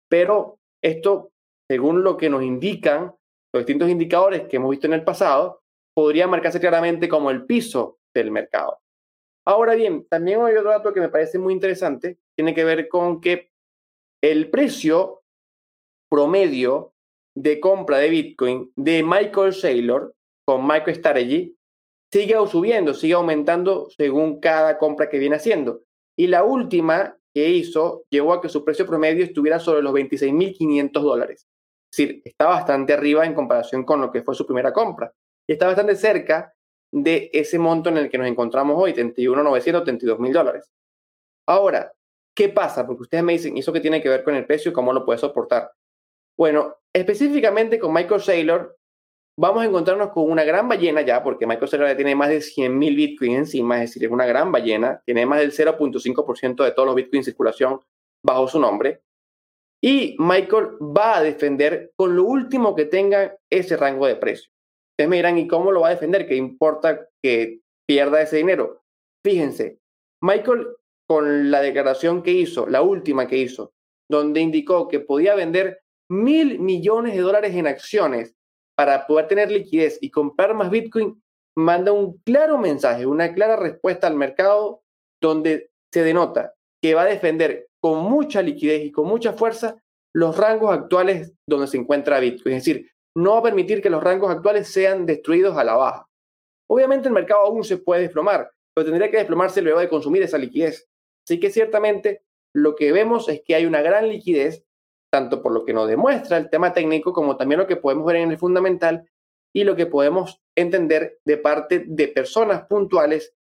Pero esto según lo que nos indican los distintos indicadores que hemos visto en el pasado, podría marcarse claramente como el piso del mercado. Ahora bien, también hay otro dato que me parece muy interesante, tiene que ver con que el precio promedio de compra de Bitcoin de Michael Saylor con MicroStrategy sigue subiendo, sigue aumentando según cada compra que viene haciendo. Y la última que hizo llevó a que su precio promedio estuviera sobre los 26.500 dólares. Es decir, está bastante arriba en comparación con lo que fue su primera compra. Y está bastante cerca de ese monto en el que nos encontramos hoy, 31.900, 32 mil dólares. Ahora, ¿qué pasa? Porque ustedes me dicen, ¿eso qué tiene que ver con el precio y cómo lo puede soportar? Bueno, específicamente con Michael Saylor, vamos a encontrarnos con una gran ballena ya, porque Michael Saylor ya tiene más de 100 mil bitcoins encima, es decir, es una gran ballena, tiene más del 0.5% de todos los bitcoins en circulación bajo su nombre. Y Michael va a defender con lo último que tenga ese rango de precio. Ustedes me dirán, ¿y cómo lo va a defender? ¿Qué importa que pierda ese dinero? Fíjense, Michael con la declaración que hizo, la última que hizo, donde indicó que podía vender mil millones de dólares en acciones para poder tener liquidez y comprar más Bitcoin, manda un claro mensaje, una clara respuesta al mercado donde se denota que va a defender con mucha liquidez y con mucha fuerza los rangos actuales donde se encuentra Bitcoin. Es decir, no va a permitir que los rangos actuales sean destruidos a la baja. Obviamente el mercado aún se puede desplomar, pero tendría que desplomarse luego de consumir esa liquidez. Así que ciertamente lo que vemos es que hay una gran liquidez, tanto por lo que nos demuestra el tema técnico como también lo que podemos ver en el fundamental y lo que podemos entender de parte de personas puntuales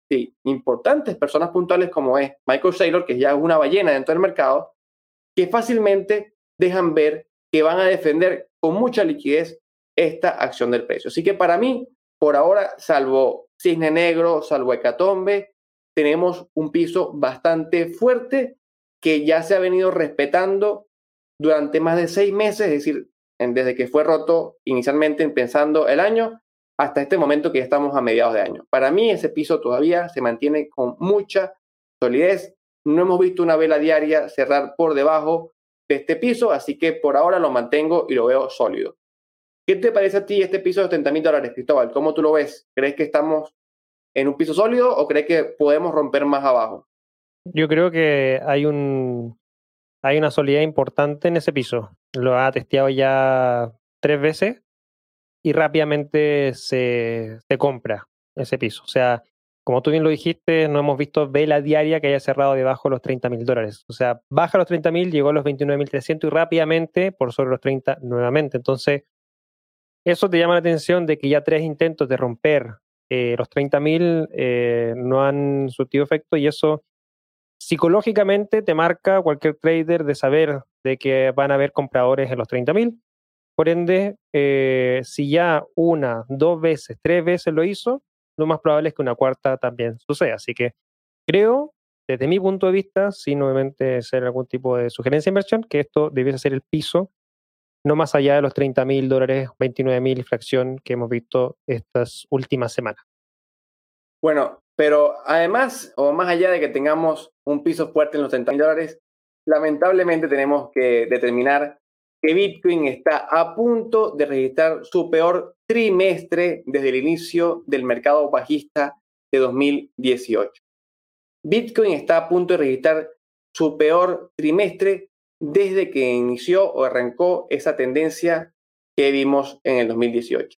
importantes personas puntuales como es Michael Saylor, que ya es una ballena dentro del mercado, que fácilmente dejan ver que van a defender con mucha liquidez esta acción del precio. Así que para mí, por ahora, salvo Cisne Negro, salvo Hecatombe, tenemos un piso bastante fuerte que ya se ha venido respetando durante más de seis meses, es decir, desde que fue roto inicialmente pensando el año hasta este momento que ya estamos a mediados de año. Para mí ese piso todavía se mantiene con mucha solidez. No hemos visto una vela diaria cerrar por debajo de este piso, así que por ahora lo mantengo y lo veo sólido. ¿Qué te parece a ti este piso de 70 mil dólares, Cristóbal? ¿Cómo tú lo ves? ¿Crees que estamos en un piso sólido o crees que podemos romper más abajo? Yo creo que hay un hay una solidez importante en ese piso. Lo ha testeado ya tres veces y rápidamente se, se compra ese piso. O sea, como tú bien lo dijiste, no hemos visto vela diaria que haya cerrado debajo de los 30 mil dólares. O sea, baja los 30 mil, llegó a los 29.300 y rápidamente por sobre los 30 nuevamente. Entonces, eso te llama la atención de que ya tres intentos de romper eh, los 30 mil eh, no han surtido efecto y eso psicológicamente te marca cualquier trader de saber de que van a haber compradores en los 30 mil. Por ende, eh, si ya una, dos veces, tres veces lo hizo, lo más probable es que una cuarta también suceda. Así que creo, desde mi punto de vista, sin nuevamente ser algún tipo de sugerencia de inversión, que esto debiese ser el piso, no más allá de los 30 mil dólares, 29 mil fracción que hemos visto estas últimas semanas. Bueno, pero además, o más allá de que tengamos un piso fuerte en los 30 mil dólares, lamentablemente tenemos que determinar Bitcoin está a punto de registrar su peor trimestre desde el inicio del mercado bajista de 2018. Bitcoin está a punto de registrar su peor trimestre desde que inició o arrancó esa tendencia que vimos en el 2018.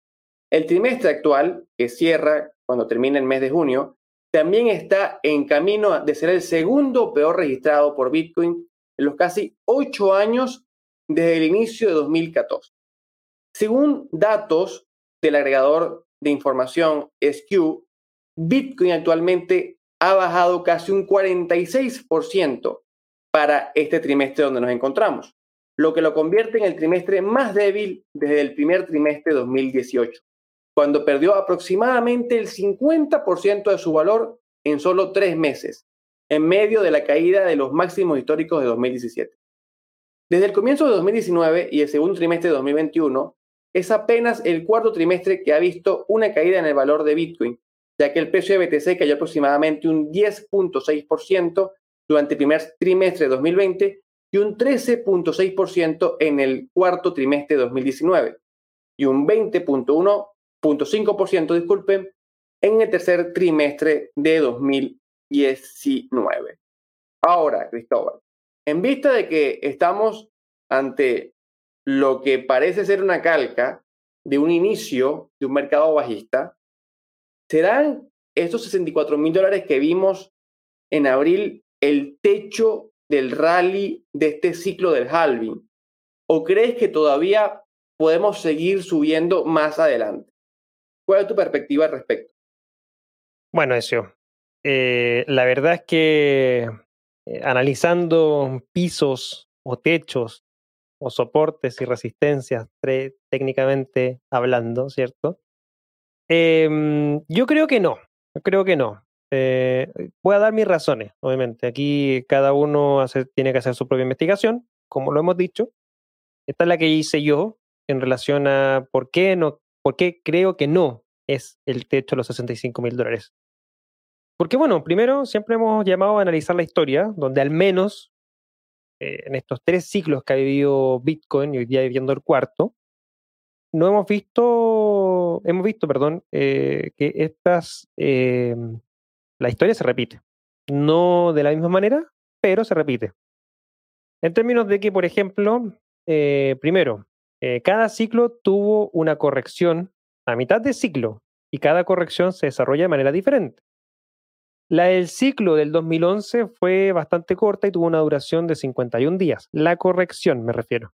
El trimestre actual, que cierra cuando termina el mes de junio, también está en camino de ser el segundo peor registrado por Bitcoin en los casi ocho años desde el inicio de 2014. Según datos del agregador de información SQ, Bitcoin actualmente ha bajado casi un 46% para este trimestre donde nos encontramos, lo que lo convierte en el trimestre más débil desde el primer trimestre de 2018 cuando perdió aproximadamente el 50% de su valor en solo tres meses, en medio de la caída de los máximos históricos de 2017. Desde el comienzo de 2019 y el segundo trimestre de 2021, es apenas el cuarto trimestre que ha visto una caída en el valor de Bitcoin, ya que el precio de BTC cayó aproximadamente un 10.6% durante el primer trimestre de 2020 y un 13.6% en el cuarto trimestre de 2019 y un 20.1% 0.5%, disculpen, en el tercer trimestre de 2019. Ahora, Cristóbal, en vista de que estamos ante lo que parece ser una calca de un inicio de un mercado bajista, ¿serán esos 64 mil dólares que vimos en abril el techo del rally de este ciclo del halving? ¿O crees que todavía podemos seguir subiendo más adelante? ¿Cuál es tu perspectiva al respecto? Bueno, eso. Eh, la verdad es que eh, analizando pisos o techos o soportes y resistencias técnicamente hablando, ¿cierto? Em, yo creo que no, creo que no. Eh, voy a dar mis razones, obviamente. Aquí cada uno tiene que hacer su propia investigación, como lo hemos dicho. Esta es la que hice yo en relación a por qué no ¿Por qué creo que no es el techo de los 65 mil dólares? Porque bueno, primero siempre hemos llamado a analizar la historia, donde al menos eh, en estos tres ciclos que ha vivido Bitcoin y hoy día viviendo el cuarto, no hemos visto, hemos visto, perdón, eh, que estas, eh, la historia se repite. No de la misma manera, pero se repite. En términos de que, por ejemplo, primero, cada ciclo tuvo una corrección a mitad de ciclo y cada corrección se desarrolla de manera diferente. La del ciclo del 2011 fue bastante corta y tuvo una duración de 51 días. La corrección, me refiero.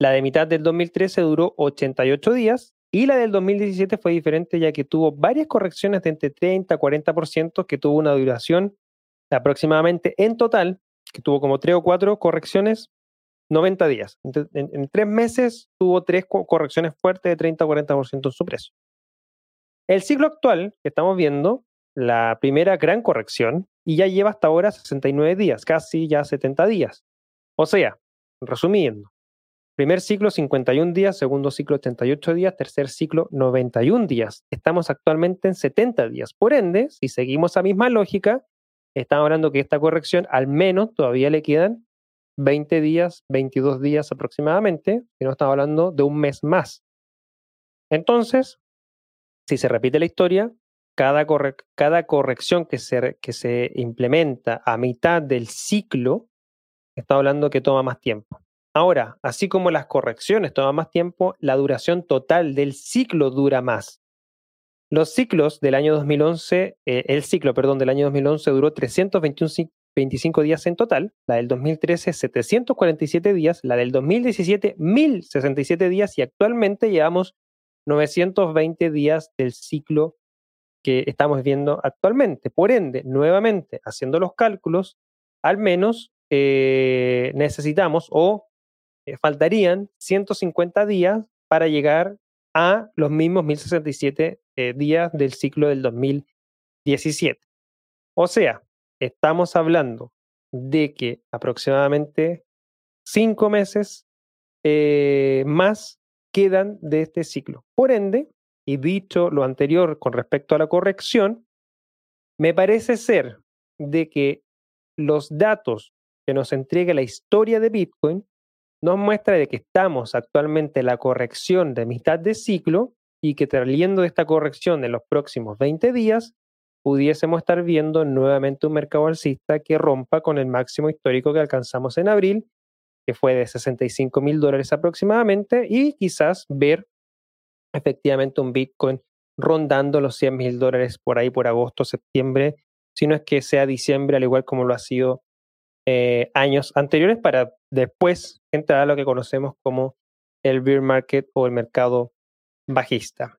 La de mitad del 2013 duró 88 días y la del 2017 fue diferente ya que tuvo varias correcciones de entre 30 a 40% que tuvo una duración aproximadamente en total, que tuvo como 3 o 4 correcciones 90 días. En, tres meses tuvo tres correcciones fuertes de 30 o 40% en su precio. El ciclo actual que estamos viendo, la primera gran corrección, y ya lleva hasta ahora 69 días, casi ya 70 días. O sea, resumiendo. Primer ciclo 51 días, segundo ciclo 38 días, tercer ciclo 91 días. Estamos actualmente en 70 días. Por ende, si seguimos esa misma lógica, estamos hablando que esta corrección al menos todavía le quedan 20 días, 22 días aproximadamente, y no estamos hablando de un mes más. Entonces, si se repite la historia, cada, cada corrección que se, que se implementa a mitad del ciclo, está hablando que toma más tiempo. Ahora, así como las correcciones toman más tiempo, la duración total del ciclo dura más. Los ciclos del año 2011, eh, el ciclo, perdón, del año 2011 duró 325 días en total, la del 2013 747 días, la del 2017 1067 días y actualmente llevamos 920 días del ciclo que estamos viendo actualmente. Por ende, nuevamente, haciendo los cálculos, al menos eh, necesitamos o eh, faltarían 150 días para llegar a los mismos 1067 eh, días del ciclo del 2017. O sea, estamos hablando de que aproximadamente cinco meses más quedan de este ciclo. Por ende, y dicho lo anterior con respecto a la corrección, me parece ser de que los datos que nos entrega la historia de Bitcoin nos muestra de que estamos actualmente en la corrección de mitad de ciclo y que saliendo de esta corrección en los próximos 20 días, pudiésemos estar viendo nuevamente un mercado alcista que rompa con el máximo histórico que alcanzamos en abril, que fue de 65 mil dólares aproximadamente, y quizás ver efectivamente un Bitcoin rondando los 100 mil dólares por ahí por agosto, septiembre, si no es que sea diciembre, al igual como lo ha sido eh, años anteriores, para después entrar a lo que conocemos como el bear market o el mercado bajista.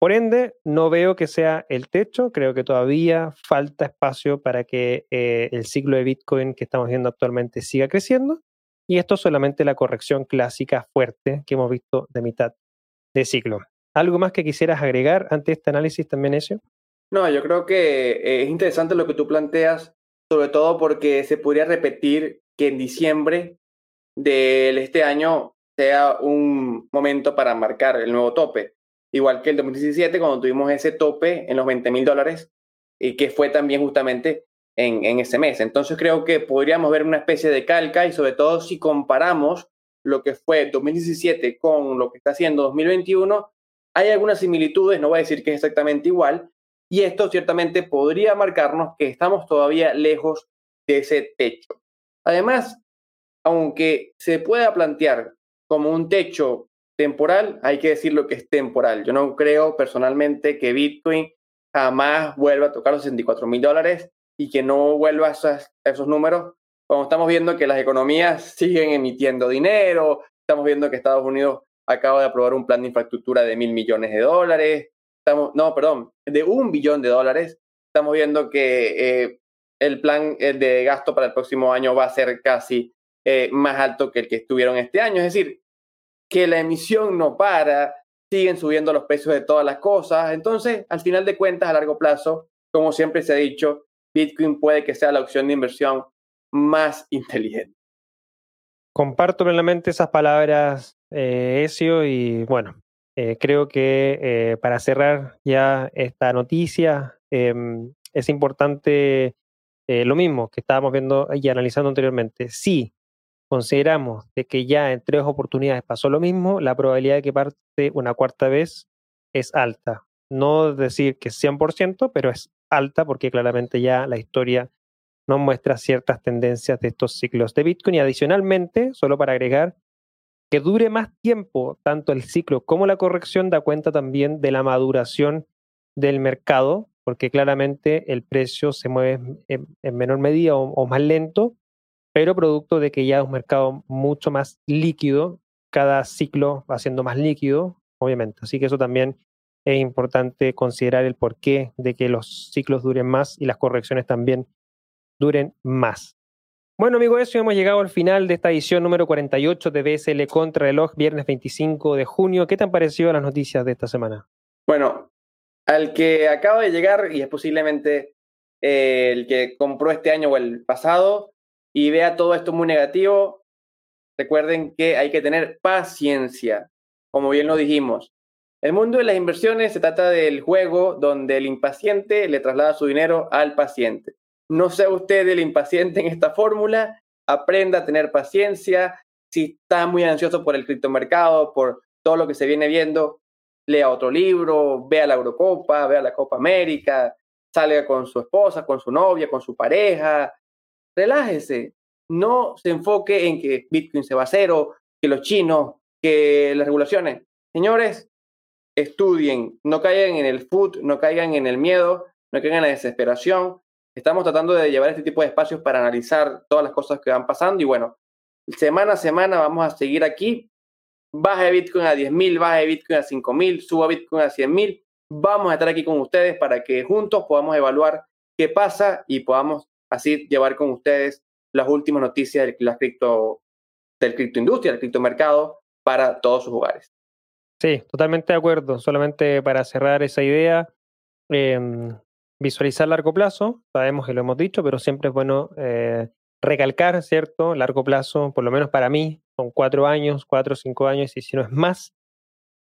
Por ende, no veo que sea el techo, creo que todavía falta espacio para que eh, el ciclo de Bitcoin que estamos viendo actualmente siga creciendo. Y esto es solamente la corrección clásica fuerte que hemos visto de mitad de ciclo. ¿Algo más que quisieras agregar ante este análisis también, Ezio? No, yo creo que eh, es interesante lo que tú planteas, sobre todo porque se podría repetir que en diciembre de este año sea un momento para marcar el nuevo tope. Igual que el 2017, cuando tuvimos ese tope en los 20 mil dólares, y que fue también justamente en, en ese mes. Entonces creo que podríamos ver una especie de calca y sobre todo si comparamos lo que fue 2017 con lo que está haciendo 2021, hay algunas similitudes, no voy a decir que es exactamente igual, y esto ciertamente podría marcarnos que estamos todavía lejos de ese techo. Además, aunque se pueda plantear como un techo temporal, hay que decir lo que es temporal. Yo no creo personalmente que Bitcoin jamás vuelva a tocar los 64 mil dólares y que no vuelva a esos, números. Cuando estamos viendo que las economías siguen emitiendo dinero, estamos viendo que Estados Unidos acaba de aprobar un plan de infraestructura de mil millones de dólares, estamos, no, perdón, de un billón de dólares. Estamos viendo que eh, el plan de gasto para el próximo año va a ser casi eh, más alto que el que estuvieron este año. Es decir, que la emisión no para, siguen subiendo los precios de todas las cosas. Entonces, al final de cuentas, a largo plazo, como siempre se ha dicho, Bitcoin puede que sea la opción de inversión más inteligente. Comparto plenamente esas palabras, eh, Ezio, y bueno, eh, creo que eh, para cerrar ya esta noticia, em, es importante eh, lo mismo que estábamos viendo y analizando anteriormente. Si consideramos de que ya en tres oportunidades pasó lo mismo, la probabilidad de que parte una cuarta vez es alta. No decir que es 100%, pero es alta porque claramente ya la historia nos muestra ciertas tendencias de estos ciclos de Bitcoin y adicionalmente, solo para agregar, que dure más tiempo tanto el ciclo como la corrección da cuenta también de la maduración del mercado, porque claramente el precio se mueve en, menor medida o, más lento, pero producto de que ya es un mercado mucho más líquido, cada ciclo va siendo más líquido, obviamente. Así que eso también es importante considerar el porqué de que los ciclos duren más y las correcciones también duren más. Bueno, amigo, eso hemos llegado al final de esta edición número 48 de BSL Contra Reloj, viernes 25 de junio. ¿Qué te han parecido las noticias de esta semana? Bueno, al que acaba de llegar y es posiblemente eh, el que compró este año o el pasado y vea todo esto muy negativo, recuerden que hay que tener paciencia, como bien lo dijimos. El mundo de las inversiones se trata del juego donde el impaciente le traslada su dinero al paciente. No sea usted el impaciente en esta fórmula, aprenda a tener paciencia. Si está muy ansioso por el criptomercado, por todo lo que se viene viendo, lea otro libro, vea la Eurocopa, vea la Copa América, salga con su esposa, con su novia, con su pareja. Relájese. No se enfoque en que Bitcoin se va a cero, que los chinos, que las regulaciones. Señores, estudien, no caigan en el food, no caigan en el miedo, no caigan en la desesperación. Estamos tratando de llevar este tipo de espacios para analizar todas las cosas que van pasando y bueno, semana a semana vamos a seguir aquí. Baja de Bitcoin a 10.000, baja de Bitcoin a 5.000, suba Bitcoin a 100.000. Vamos a estar aquí con ustedes para que juntos podamos evaluar qué pasa y podamos así llevar con ustedes las últimas noticias de la cripto, del criptoindustria, del criptomercado para todos sus hogares. Sí, totalmente de acuerdo. Solamente para cerrar esa idea, em, visualizar largo plazo, sabemos que lo hemos dicho, pero siempre es bueno eh, recalcar, ¿cierto? Largo plazo, por lo menos para mí, son cuatro años, cuatro o cinco años, y si no es más,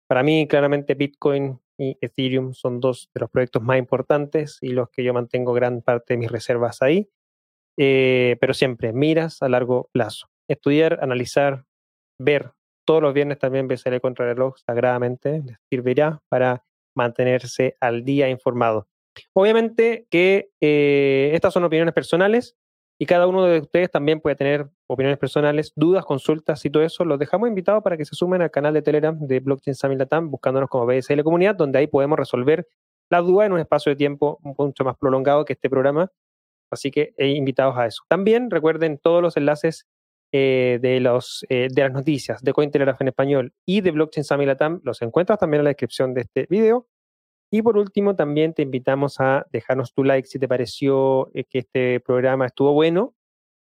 para mí claramente Bitcoin y Ethereum son dos de los proyectos más importantes y los que yo mantengo gran parte de mis reservas ahí, eh, pero siempre miras a largo plazo. Estudiar, analizar, ver. Todos los viernes también BCL contra el reloj sagradamente les servirá para mantenerse al día informado. Obviamente que eh, estas son opiniones personales y cada uno de ustedes también puede tener opiniones personales, dudas, consultas y todo eso. Los dejamos invitados para que se sumen al canal de Telegram de Blockchain Summit Latam, buscándonos como BSL Comunidad, donde ahí podemos resolver la duda en un espacio de tiempo mucho más prolongado que este programa. Así que eh, invitados a eso. También recuerden todos los enlaces eh, de, los, de las noticias de Cointelegraph en español y de Blockchain Summit Latam. Los encuentras también en la descripción de este video. Y por último, también te invitamos a dejarnos tu like si te pareció eh, que este programa estuvo bueno,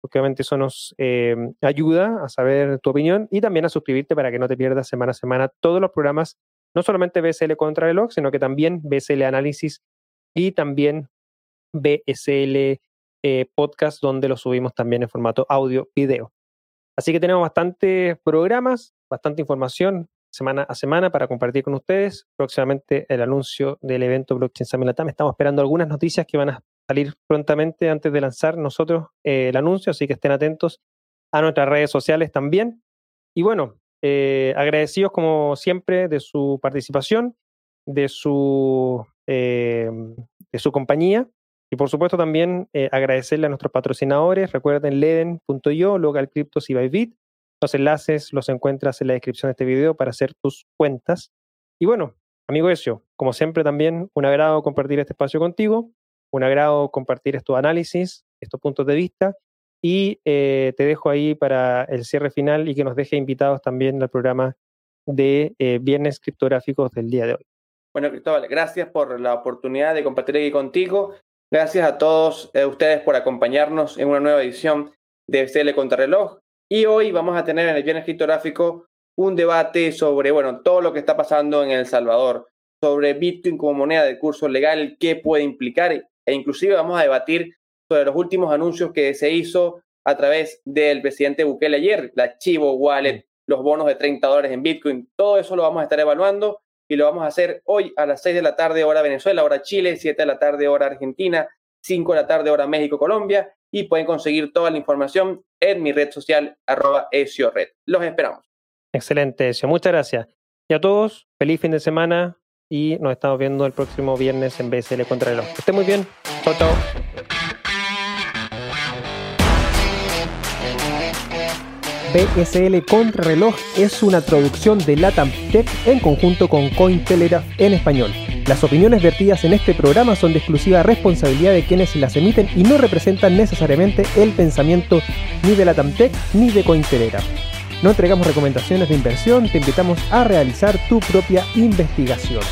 porque obviamente eso nos eh, ayuda a saber tu opinión y también a suscribirte para que no te pierdas semana a semana todos los programas, no solamente BSL contra reloj, sino que también BSL Análisis y también BSL eh, Podcast, donde lo subimos también en formato audio-video. Así que tenemos bastantes programas, bastante información, semana a semana para compartir con ustedes. Próximamente el anuncio del evento Blockchain Summit Latam. Estamos esperando algunas noticias que van a salir prontamente antes de lanzar nosotros eh, el anuncio, así que estén atentos a nuestras redes sociales también. Y bueno, eh, agradecidos como siempre de su participación, de su, eh, de su compañía. Y por supuesto también agradecerle a nuestros patrocinadores. Recuerden leden.io, Local Cryptos y Bybit los enlaces los encuentras en la descripción de este video para hacer tus cuentas. Y bueno, amigo Ezio, como siempre también un agrado compartir este espacio contigo, un agrado compartir estos análisis, estos puntos de vista y eh, te dejo ahí para el cierre final y que nos deje invitados también al programa de eh, Viernes Criptográficos del día de hoy. Bueno, Cristóbal, gracias por la oportunidad de compartir aquí contigo. Gracias a todos eh, ustedes por acompañarnos en una nueva edición de CL Contrarreloj. Y hoy vamos a tener en el Viernes Criptográfico un debate sobre, bueno, todo lo que está pasando en El Salvador, sobre Bitcoin como moneda de curso legal, qué puede implicar, e inclusive vamos a debatir sobre los últimos anuncios que se hizo a través del presidente Bukele ayer, la Chivo Wallet, los bonos de 30 dólares en Bitcoin, todo eso lo vamos a estar evaluando y lo vamos a hacer hoy a las 6 de la tarde hora Venezuela, hora Chile, 7 de la tarde hora Argentina, 5 de la tarde hora México, Colombia y pueden conseguir toda la información en mi red social arroba red. Los esperamos. Excelente, Ezio. Muchas gracias. Y a todos, feliz fin de semana y nos estamos viendo el próximo viernes en BSL Contrarreloj. Que estén muy bien. Chao, chao. BSL Contrarreloj es una traducción de Latam Tech en conjunto con Cointelegraph en español. Las opiniones vertidas en este programa son de exclusiva responsabilidad de quienes las emiten y no representan necesariamente el pensamiento ni de Latam Tech ni de Cointelegraph. No entregamos recomendaciones de inversión, te invitamos a realizar tu propia investigación.